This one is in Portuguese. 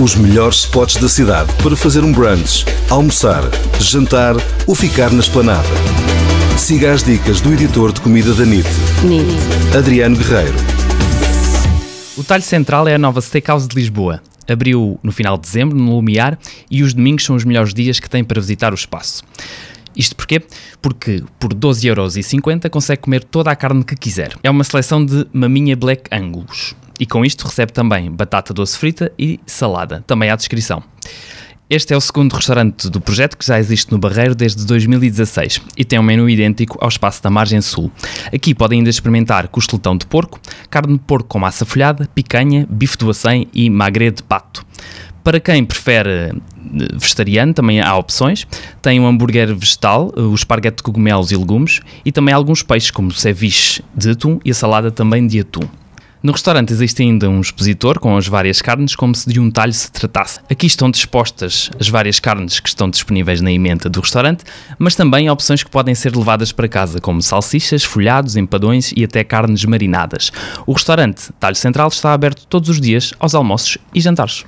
Os melhores spots da cidade para fazer um brunch, almoçar, jantar ou ficar na esplanada. Siga as dicas do editor de comida da NIT, NIT. Adriano Guerreiro. O Talho Central é a nova steakhouse de Lisboa. Abriu no final de dezembro, no Lumiar, e os domingos são os melhores dias que tem para visitar o espaço. Isto porquê? Porque por 12,50€ consegue comer toda a carne que quiser. É uma seleção de maminha Black Angus. E com isto recebe também batata doce frita e salada, também à descrição. Este é o segundo restaurante do projeto que já existe no Barreiro desde 2016 e tem um menu idêntico ao espaço da Margem Sul. Aqui podem ainda experimentar costeletão de porco, carne de porco com massa folhada, picanha, bife do acém e magre de pato. Para quem prefere eh, vegetariano, também há opções. Tem um hambúrguer vegetal, o esparguete de cogumelos e legumes e também alguns peixes, como o ceviche de atum e a salada também de atum. No restaurante existe ainda um expositor com as várias carnes, como se de um talho se tratasse. Aqui estão dispostas as várias carnes que estão disponíveis na emenda do restaurante, mas também opções que podem ser levadas para casa, como salsichas, folhados, empadões e até carnes marinadas. O restaurante Talho Central está aberto todos os dias aos almoços e jantares.